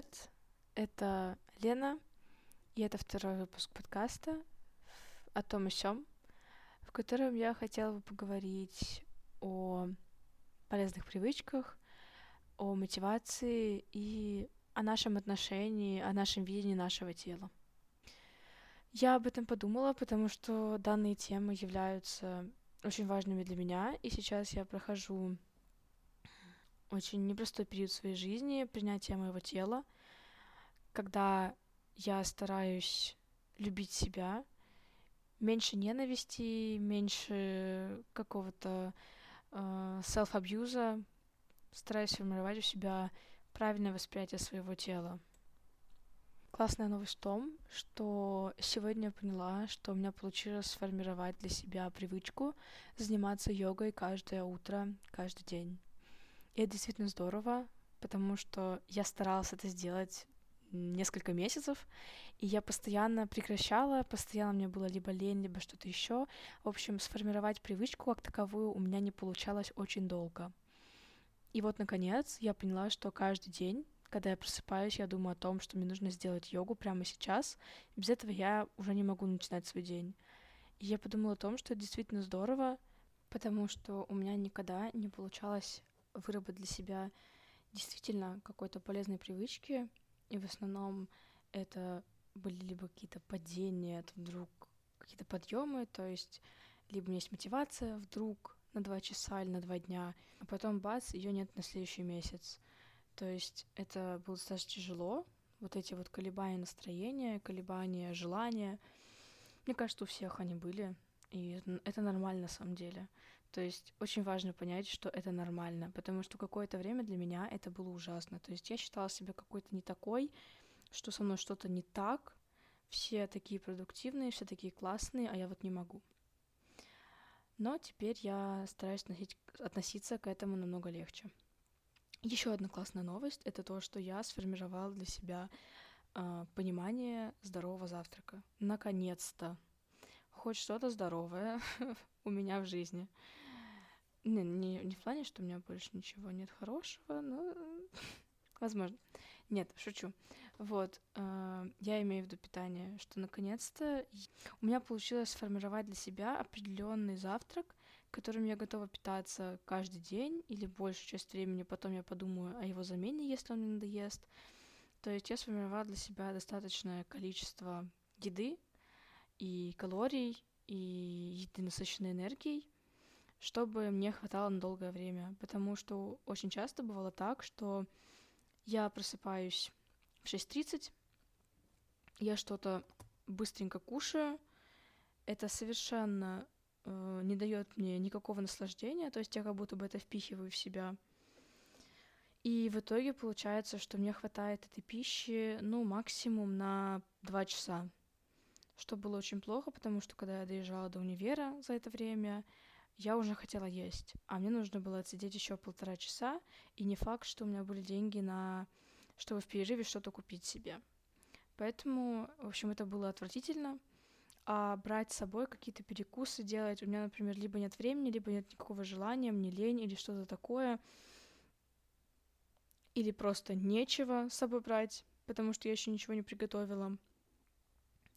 Привет! Это Лена, и это второй выпуск подкаста о том и сём, в котором я хотела бы поговорить о полезных привычках, о мотивации и о нашем отношении, о нашем видении нашего тела. Я об этом подумала, потому что данные темы являются очень важными для меня, и сейчас я прохожу очень непростой период своей жизни, принятия моего тела, когда я стараюсь любить себя, меньше ненависти, меньше какого-то э, self-абьюза, стараюсь формировать у себя правильное восприятие своего тела. Классная новость в том, что сегодня я поняла, что у меня получилось сформировать для себя привычку заниматься йогой каждое утро, каждый день. И это действительно здорово, потому что я старалась это сделать несколько месяцев, и я постоянно прекращала, постоянно мне было либо лень, либо что-то еще. В общем, сформировать привычку как таковую у меня не получалось очень долго. И вот, наконец, я поняла, что каждый день, когда я просыпаюсь, я думаю о том, что мне нужно сделать йогу прямо сейчас. Без этого я уже не могу начинать свой день. И я подумала о том, что это действительно здорово, потому что у меня никогда не получалось выработать для себя действительно какой-то полезной привычки, и в основном это были либо какие-то падения, это вдруг какие-то подъемы, то есть либо у меня есть мотивация вдруг на два часа или на два дня, а потом бац, ее нет на следующий месяц. То есть это было достаточно тяжело, вот эти вот колебания настроения, колебания желания. Мне кажется, у всех они были, и это нормально на самом деле. То есть очень важно понять, что это нормально, потому что какое-то время для меня это было ужасно. То есть я считала себя какой-то не такой, что со мной что-то не так, все такие продуктивные, все такие классные, а я вот не могу. Но теперь я стараюсь относить, относиться к этому намного легче. Еще одна классная новость это то, что я сформировала для себя э, понимание здорового завтрака. Наконец-то. Хоть что-то здоровое у меня в жизни. Не, не, не в плане, что у меня больше ничего нет хорошего, но возможно. Нет, шучу. Вот, э, я имею в виду питание, что наконец-то у меня получилось сформировать для себя определенный завтрак, которым я готова питаться каждый день или большую часть времени. Потом я подумаю о его замене, если он мне надоест. То есть я сформировала для себя достаточное количество еды и калорий, и еды, насыщенной энергией, чтобы мне хватало на долгое время. Потому что очень часто бывало так, что я просыпаюсь в 6.30, я что-то быстренько кушаю, это совершенно э, не дает мне никакого наслаждения, то есть я как будто бы это впихиваю в себя. И в итоге получается, что мне хватает этой пищи, ну, максимум на 2 часа. Что было очень плохо, потому что когда я доезжала до универа за это время, я уже хотела есть, а мне нужно было отсидеть еще полтора часа, и не факт, что у меня были деньги на чтобы в перерыве что-то купить себе. Поэтому, в общем, это было отвратительно. А брать с собой какие-то перекусы делать, у меня, например, либо нет времени, либо нет никакого желания, мне лень или что-то такое, или просто нечего с собой брать, потому что я еще ничего не приготовила.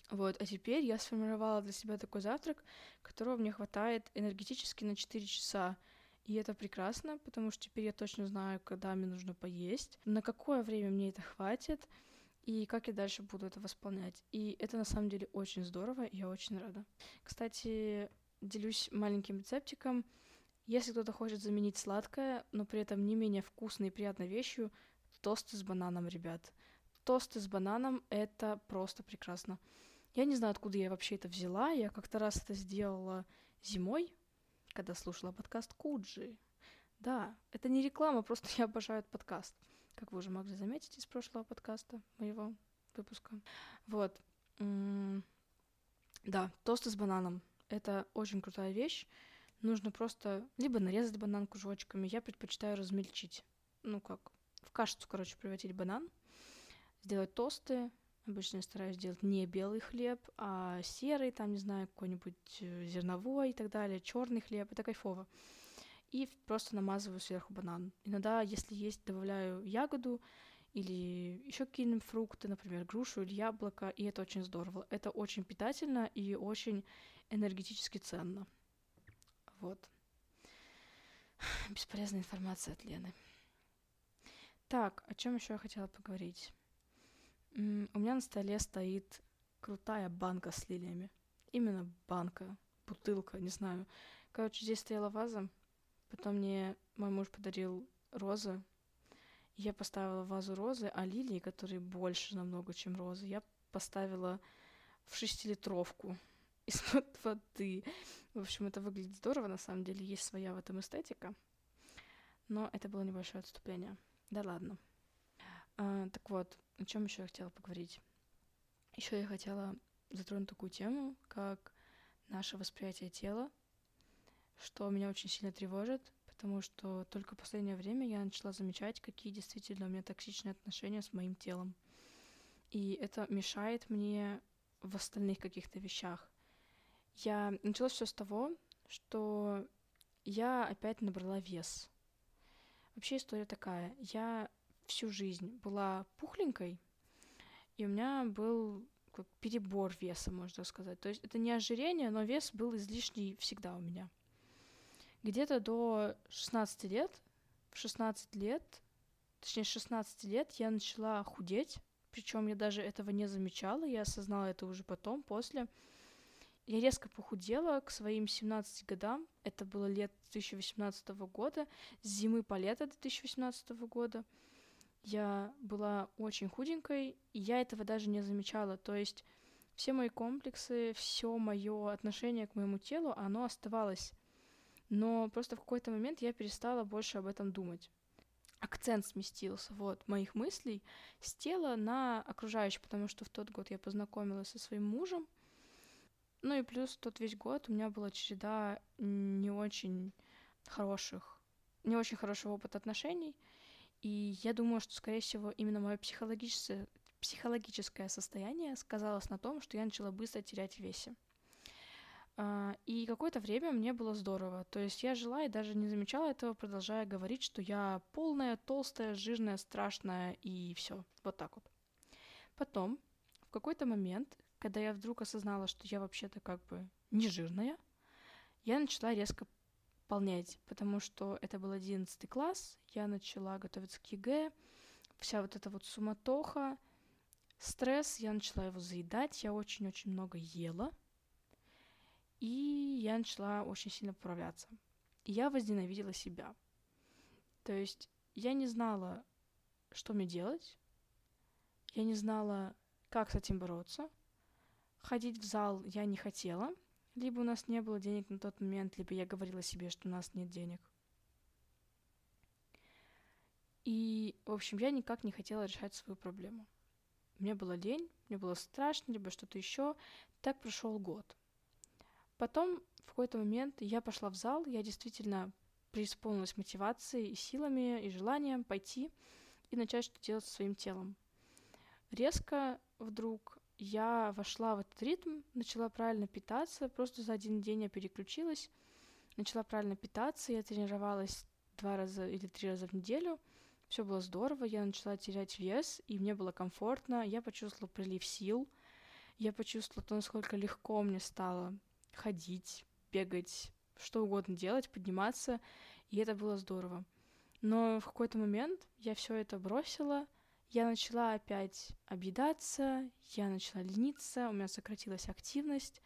Вот, а теперь я сформировала для себя такой завтрак, которого мне хватает энергетически на 4 часа. И это прекрасно, потому что теперь я точно знаю, когда мне нужно поесть, на какое время мне это хватит, и как я дальше буду это восполнять. И это на самом деле очень здорово, и я очень рада. Кстати, делюсь маленьким рецептиком. Если кто-то хочет заменить сладкое, но при этом не менее вкусной и приятной вещью, тосты с бананом, ребят. Тосты с бананом — это просто прекрасно. Я не знаю, откуда я вообще это взяла. Я как-то раз это сделала зимой, когда слушала подкаст Куджи. Да, это не реклама, просто я обожаю этот подкаст. Как вы уже могли заметить из прошлого подкаста, моего выпуска. Вот. Да, тосты с бананом. Это очень крутая вещь. Нужно просто либо нарезать банан кружочками. Я предпочитаю размельчить. Ну как, в кашицу, короче, превратить банан. Сделать тосты, Обычно я стараюсь делать не белый хлеб, а серый, там, не знаю, какой-нибудь э, зерновой и так далее, черный хлеб, это кайфово. И просто намазываю сверху банан. Иногда, если есть, добавляю ягоду или еще какие-нибудь фрукты, например, грушу или яблоко, и это очень здорово. Это очень питательно и очень энергетически ценно. Вот. Бесполезная информация от Лены. Так, о чем еще я хотела поговорить? У меня на столе стоит крутая банка с лилиями. Именно банка, бутылка, не знаю. Короче, здесь стояла ваза, потом мне мой муж подарил розы. Я поставила вазу розы, а лилии, которые больше намного, чем розы, я поставила в шестилитровку из-под воды. В общем, это выглядит здорово, на самом деле, есть своя в этом эстетика. Но это было небольшое отступление. Да ладно. А, так вот, о чем еще я хотела поговорить? Еще я хотела затронуть такую тему, как наше восприятие тела, что меня очень сильно тревожит, потому что только в последнее время я начала замечать, какие действительно у меня токсичные отношения с моим телом. И это мешает мне в остальных каких-то вещах. Я начала все с того, что я опять набрала вес. Вообще история такая. Я всю жизнь была пухленькой, и у меня был как перебор веса, можно сказать. То есть это не ожирение, но вес был излишний всегда у меня. Где-то до 16 лет, в 16 лет, точнее 16 лет я начала худеть, причем я даже этого не замечала, я осознала это уже потом, после. Я резко похудела к своим 17 годам, это было лет 2018 года, с зимы по лето 2018 года я была очень худенькой, и я этого даже не замечала. То есть все мои комплексы, все мое отношение к моему телу, оно оставалось. Но просто в какой-то момент я перестала больше об этом думать. Акцент сместился вот моих мыслей с тела на окружающее, потому что в тот год я познакомилась со своим мужем. Ну и плюс тот весь год у меня была череда не очень хороших, не очень хорошего опыта отношений — и я думаю, что, скорее всего, именно мое психологическое, психологическое состояние сказалось на том, что я начала быстро терять в весе. А, и какое-то время мне было здорово. То есть я жила и даже не замечала этого, продолжая говорить, что я полная, толстая, жирная, страшная и все. Вот так вот. Потом, в какой-то момент, когда я вдруг осознала, что я вообще-то как бы не жирная, я начала резко полнеть, потому что это был одиннадцатый класс, я начала готовиться к ЕГЭ, вся вот эта вот суматоха, стресс, я начала его заедать, я очень-очень много ела, и я начала очень сильно поправляться. И я возненавидела себя. То есть я не знала, что мне делать, я не знала, как с этим бороться. Ходить в зал я не хотела, либо у нас не было денег на тот момент, либо я говорила себе, что у нас нет денег. И, в общем, я никак не хотела решать свою проблему. Мне было лень, мне было страшно, либо что-то еще. Так прошел год. Потом, в какой-то момент, я пошла в зал, я действительно преисполнилась мотивацией и силами, и желанием пойти и начать что-то делать со своим телом. Резко вдруг я вошла в этот ритм, начала правильно питаться, просто за один день я переключилась, начала правильно питаться, я тренировалась два раза или три раза в неделю, все было здорово, я начала терять вес, и мне было комфортно, я почувствовала прилив сил, я почувствовала то, насколько легко мне стало ходить, бегать, что угодно делать, подниматься, и это было здорово. Но в какой-то момент я все это бросила, я начала опять объедаться, я начала лениться, у меня сократилась активность,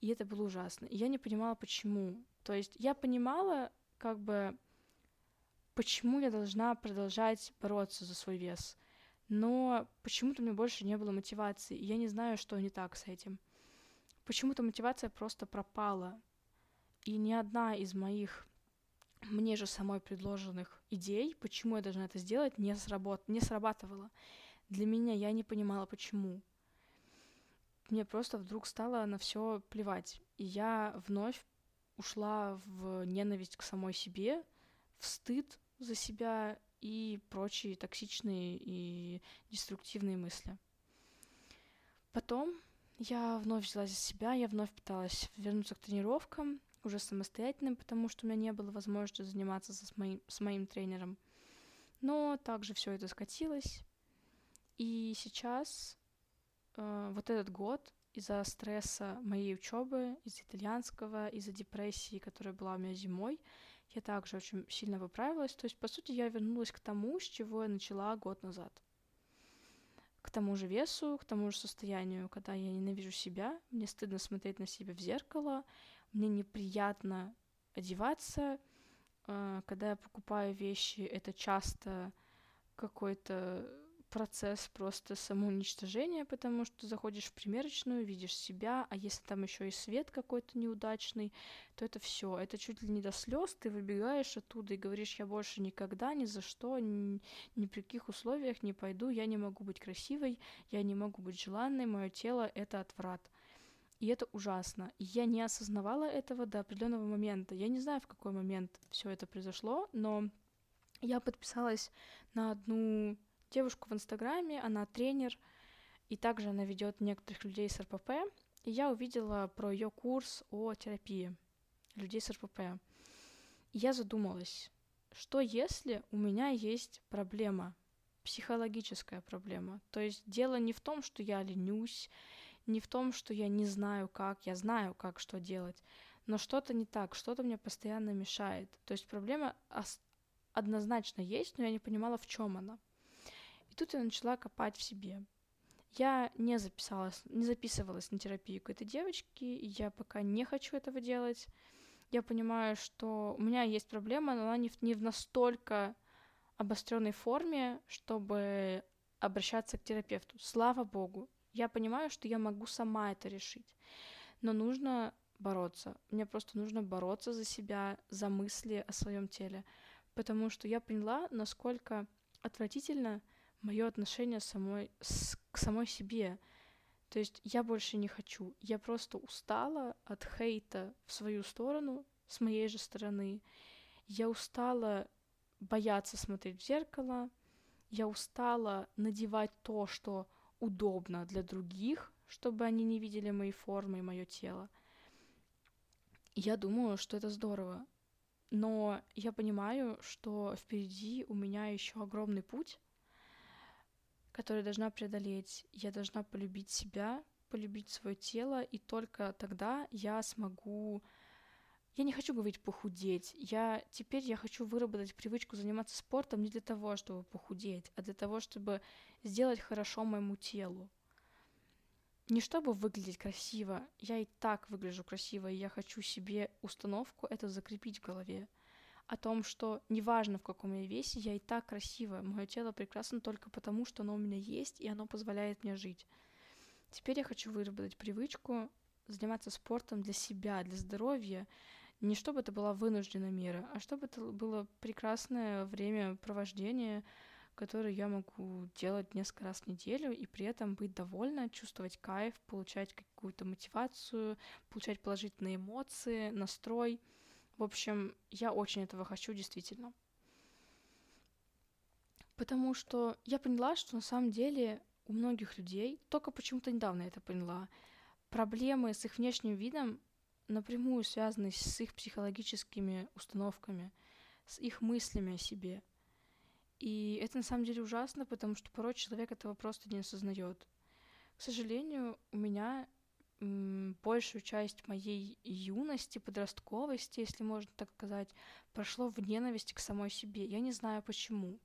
и это было ужасно. И я не понимала, почему. То есть я понимала, как бы, почему я должна продолжать бороться за свой вес. Но почему-то у меня больше не было мотивации, и я не знаю, что не так с этим. Почему-то мотивация просто пропала. И ни одна из моих мне же самой предложенных идей, почему я должна это сделать, не, сработ... не срабатывало. Для меня я не понимала, почему. Мне просто вдруг стало на все плевать. И я вновь ушла в ненависть к самой себе, в стыд за себя и прочие токсичные и деструктивные мысли. Потом я вновь взяла за себя, я вновь пыталась вернуться к тренировкам, уже самостоятельным, потому что у меня не было возможности заниматься с моим, с моим тренером. Но также все это скатилось. И сейчас э, вот этот год из-за стресса моей учебы, из итальянского, из-за депрессии, которая была у меня зимой, я также очень сильно выправилась. То есть, по сути, я вернулась к тому, с чего я начала год назад. К тому же весу, к тому же состоянию, когда я ненавижу себя, мне стыдно смотреть на себя в зеркало, мне неприятно одеваться, э, когда я покупаю вещи, это часто какой-то процесс просто самоуничтожения, потому что заходишь в примерочную, видишь себя, а если там еще и свет какой-то неудачный, то это все, это чуть ли не до слез, ты выбегаешь оттуда и говоришь, я больше никогда ни за что, ни, ни при каких условиях не пойду, я не могу быть красивой, я не могу быть желанной, мое тело это отврат. И это ужасно. И я не осознавала этого до определенного момента. Я не знаю, в какой момент все это произошло, но я подписалась на одну девушку в Инстаграме, она тренер, и также она ведет некоторых людей с РПП. И я увидела про ее курс о терапии людей с РПП. И я задумалась, что если у меня есть проблема, психологическая проблема. То есть дело не в том, что я ленюсь, не в том, что я не знаю как, я знаю как, что делать, но что-то не так, что-то мне постоянно мешает. То есть проблема однозначно есть, но я не понимала, в чем она. И тут я начала копать в себе. Я не записалась, не записывалась на терапию к этой девочке, я пока не хочу этого делать. Я понимаю, что у меня есть проблема, но она не в, не в настолько обостренной форме, чтобы обращаться к терапевту. Слава богу. Я понимаю, что я могу сама это решить. Но нужно бороться. Мне просто нужно бороться за себя, за мысли о своем теле. Потому что я поняла, насколько отвратительно мое отношение самой, с, к самой себе. То есть я больше не хочу. Я просто устала от хейта в свою сторону, с моей же стороны. Я устала бояться смотреть в зеркало. Я устала надевать то, что удобно для других, чтобы они не видели мои формы и мое тело. Я думаю, что это здорово. Но я понимаю, что впереди у меня еще огромный путь, который должна преодолеть. Я должна полюбить себя, полюбить свое тело, и только тогда я смогу я не хочу говорить похудеть. Я теперь я хочу выработать привычку заниматься спортом не для того, чтобы похудеть, а для того, чтобы сделать хорошо моему телу. Не чтобы выглядеть красиво. Я и так выгляжу красиво, и я хочу себе установку это закрепить в голове о том, что неважно в каком я весе, я и так красивая. Мое тело прекрасно только потому, что оно у меня есть, и оно позволяет мне жить. Теперь я хочу выработать привычку заниматься спортом для себя, для здоровья, не чтобы это была вынужденная мера, а чтобы это было прекрасное время провождения, которое я могу делать несколько раз в неделю и при этом быть довольна, чувствовать кайф, получать какую-то мотивацию, получать положительные эмоции, настрой — в общем, я очень этого хочу, действительно. Потому что я поняла, что на самом деле у многих людей, только почему-то недавно я это поняла, проблемы с их внешним видом напрямую связаны с их психологическими установками, с их мыслями о себе. И это на самом деле ужасно, потому что порой человек этого просто не осознает. К сожалению, у меня большую часть моей юности, подростковости, если можно так сказать, прошло в ненависти к самой себе. Я не знаю почему.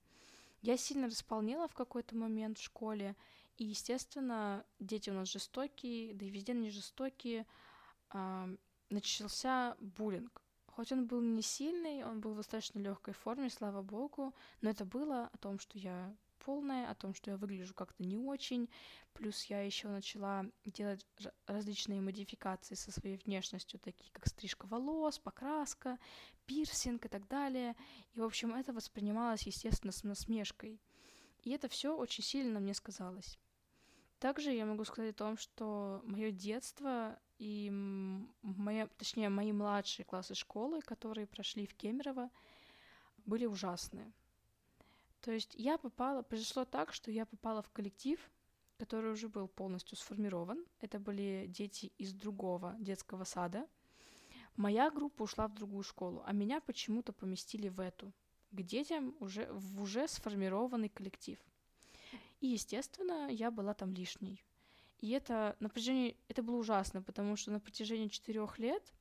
Я сильно располнела в какой-то момент в школе, и, естественно, дети у нас жестокие, да и везде они жестокие. Начался буллинг. Хоть он был не сильный, он был в достаточно легкой форме, слава богу, но это было о том, что я полная, о том, что я выгляжу как-то не очень. Плюс я еще начала делать различные модификации со своей внешностью, такие как стрижка волос, покраска, пирсинг и так далее. И, в общем, это воспринималось, естественно, с насмешкой. И это все очень сильно мне сказалось. Также я могу сказать о том, что мое детство и моя, точнее, мои младшие классы школы, которые прошли в Кемерово, были ужасные. То есть я попала, произошло так, что я попала в коллектив, который уже был полностью сформирован. Это были дети из другого детского сада. Моя группа ушла в другую школу, а меня почему-то поместили в эту, к детям уже в уже сформированный коллектив. И, естественно, я была там лишней. И это напряжение, это было ужасно, потому что на протяжении четырех лет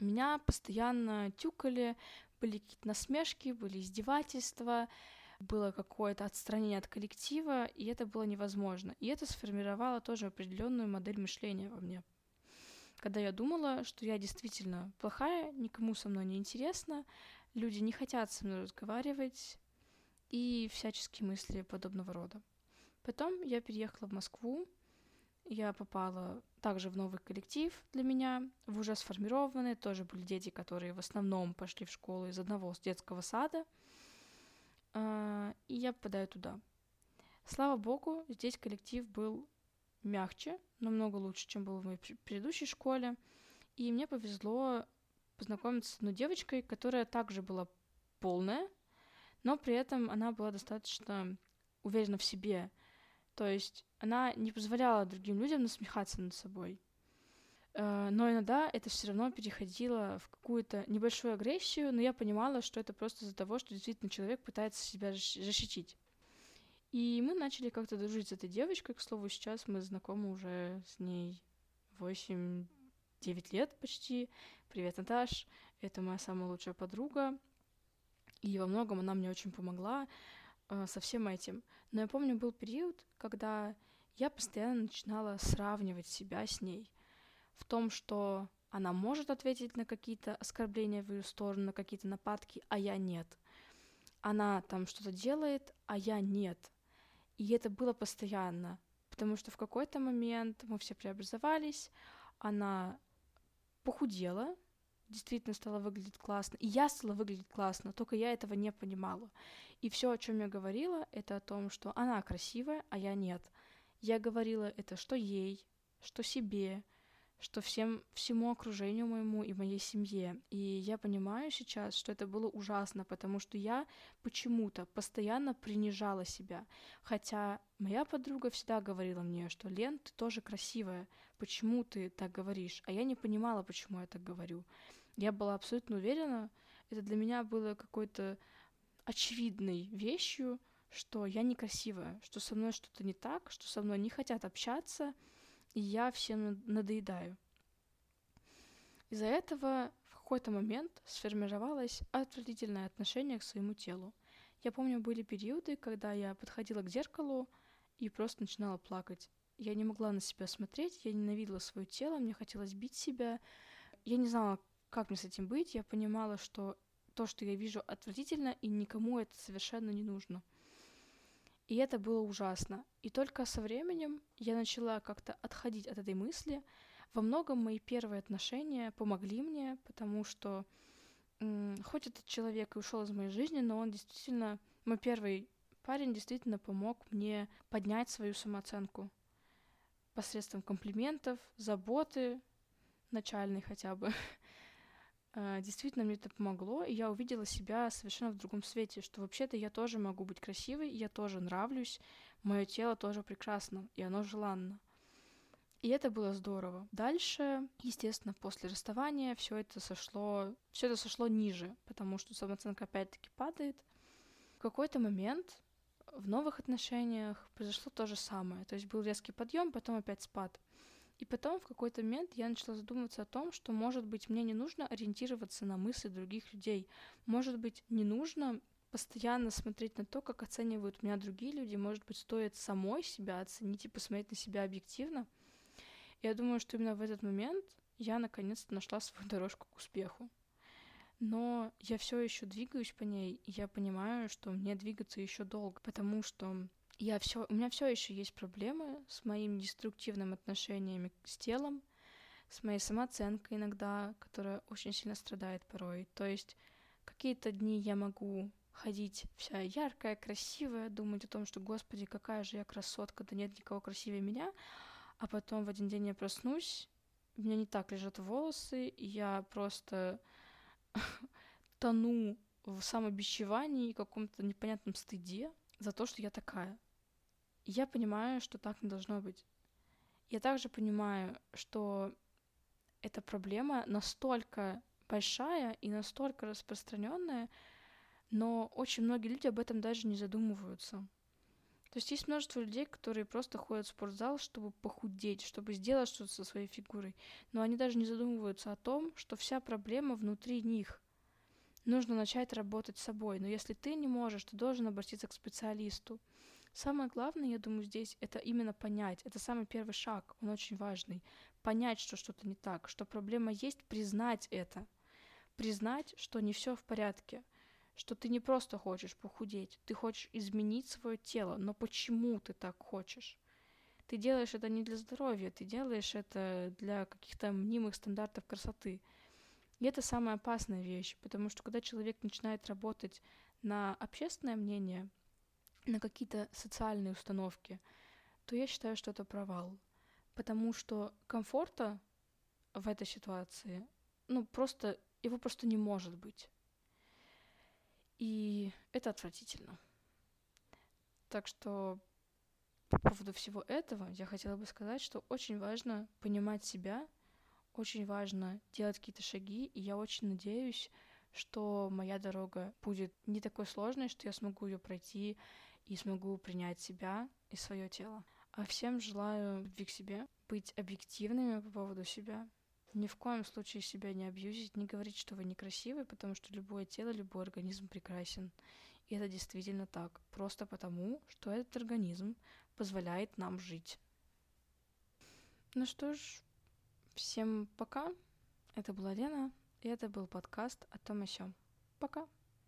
меня постоянно тюкали, были какие-то насмешки, были издевательства, было какое-то отстранение от коллектива, и это было невозможно. И это сформировало тоже определенную модель мышления во мне. Когда я думала, что я действительно плохая, никому со мной не интересно, люди не хотят со мной разговаривать, и всяческие мысли подобного рода. Потом я переехала в Москву, я попала также в новый коллектив для меня, в уже сформированный, тоже были дети, которые в основном пошли в школу из одного с детского сада, а, и я попадаю туда. Слава богу, здесь коллектив был мягче, намного лучше, чем был в моей предыдущей школе, и мне повезло познакомиться с одной девочкой, которая также была полная, но при этом она была достаточно уверена в себе, то есть она не позволяла другим людям насмехаться над собой. Э, но иногда это все равно переходило в какую-то небольшую агрессию, но я понимала, что это просто из-за того, что действительно человек пытается себя защитить. И мы начали как-то дружить с этой девочкой. К слову, сейчас мы знакомы уже с ней 8-9 лет почти. Привет, Наташ. Это моя самая лучшая подруга. И во многом она мне очень помогла э, со всем этим. Но я помню, был период, когда я постоянно начинала сравнивать себя с ней в том, что она может ответить на какие-то оскорбления в ее сторону, на какие-то нападки, а я нет. Она там что-то делает, а я нет. И это было постоянно, потому что в какой-то момент мы все преобразовались, она похудела, действительно стала выглядеть классно, и я стала выглядеть классно, только я этого не понимала. И все, о чем я говорила, это о том, что она красивая, а я нет. Я говорила это что ей, что себе, что всем, всему окружению моему и моей семье. И я понимаю сейчас, что это было ужасно, потому что я почему-то постоянно принижала себя. Хотя моя подруга всегда говорила мне, что Лен, ты тоже красивая, почему ты так говоришь? А я не понимала, почему я так говорю. Я была абсолютно уверена, это для меня было какой-то очевидной вещью, что я некрасивая, что со мной что-то не так, что со мной не хотят общаться, и я всем надоедаю. Из-за этого в какой-то момент сформировалось отвратительное отношение к своему телу. Я помню, были периоды, когда я подходила к зеркалу и просто начинала плакать. Я не могла на себя смотреть, я ненавидела свое тело, мне хотелось бить себя. Я не знала, как мне с этим быть. Я понимала, что то, что я вижу, отвратительно, и никому это совершенно не нужно. И это было ужасно. И только со временем я начала как-то отходить от этой мысли. Во многом мои первые отношения помогли мне, потому что хоть этот человек и ушел из моей жизни, но он действительно, мой первый парень действительно помог мне поднять свою самооценку посредством комплиментов, заботы, начальной хотя бы. А, действительно мне это помогло, и я увидела себя совершенно в другом свете, что вообще-то я тоже могу быть красивой, я тоже нравлюсь, мое тело тоже прекрасно, и оно желанно. И это было здорово. Дальше, естественно, после расставания все это сошло, все это сошло ниже, потому что самооценка опять-таки падает. В какой-то момент в новых отношениях произошло то же самое. То есть был резкий подъем, потом опять спад. И потом в какой-то момент я начала задумываться о том, что, может быть, мне не нужно ориентироваться на мысли других людей. Может быть, не нужно постоянно смотреть на то, как оценивают меня другие люди. Может быть, стоит самой себя оценить и посмотреть на себя объективно. Я думаю, что именно в этот момент я наконец-то нашла свою дорожку к успеху. Но я все еще двигаюсь по ней, и я понимаю, что мне двигаться еще долго, потому что я все, у меня все еще есть проблемы с моим деструктивным отношениями с телом, с моей самооценкой иногда, которая очень сильно страдает порой. То есть какие-то дни я могу ходить вся яркая, красивая, думать о том, что, господи, какая же я красотка, да нет никого красивее меня, а потом в один день я проснусь, у меня не так лежат волосы, и я просто тону в самобичевании и каком-то непонятном стыде за то, что я такая я понимаю, что так не должно быть. Я также понимаю, что эта проблема настолько большая и настолько распространенная, но очень многие люди об этом даже не задумываются. То есть есть множество людей, которые просто ходят в спортзал, чтобы похудеть, чтобы сделать что-то со своей фигурой. Но они даже не задумываются о том, что вся проблема внутри них. Нужно начать работать с собой. Но если ты не можешь, ты должен обратиться к специалисту. Самое главное, я думаю, здесь это именно понять. Это самый первый шаг, он очень важный. Понять, что что-то не так, что проблема есть, признать это. Признать, что не все в порядке что ты не просто хочешь похудеть, ты хочешь изменить свое тело, но почему ты так хочешь? Ты делаешь это не для здоровья, ты делаешь это для каких-то мнимых стандартов красоты. И это самая опасная вещь, потому что когда человек начинает работать на общественное мнение, на какие-то социальные установки, то я считаю, что это провал. Потому что комфорта в этой ситуации, ну, просто, его просто не может быть. И это отвратительно. Так что по поводу всего этого я хотела бы сказать, что очень важно понимать себя, очень важно делать какие-то шаги, и я очень надеюсь, что моя дорога будет не такой сложной, что я смогу ее пройти и смогу принять себя и свое тело. А всем желаю любви к себе, быть объективными по поводу себя, ни в коем случае себя не абьюзить, не говорить, что вы некрасивый, потому что любое тело, любой организм прекрасен. И это действительно так. Просто потому, что этот организм позволяет нам жить. Ну что ж, всем пока. Это была Лена, и это был подкаст о том о сём. Пока.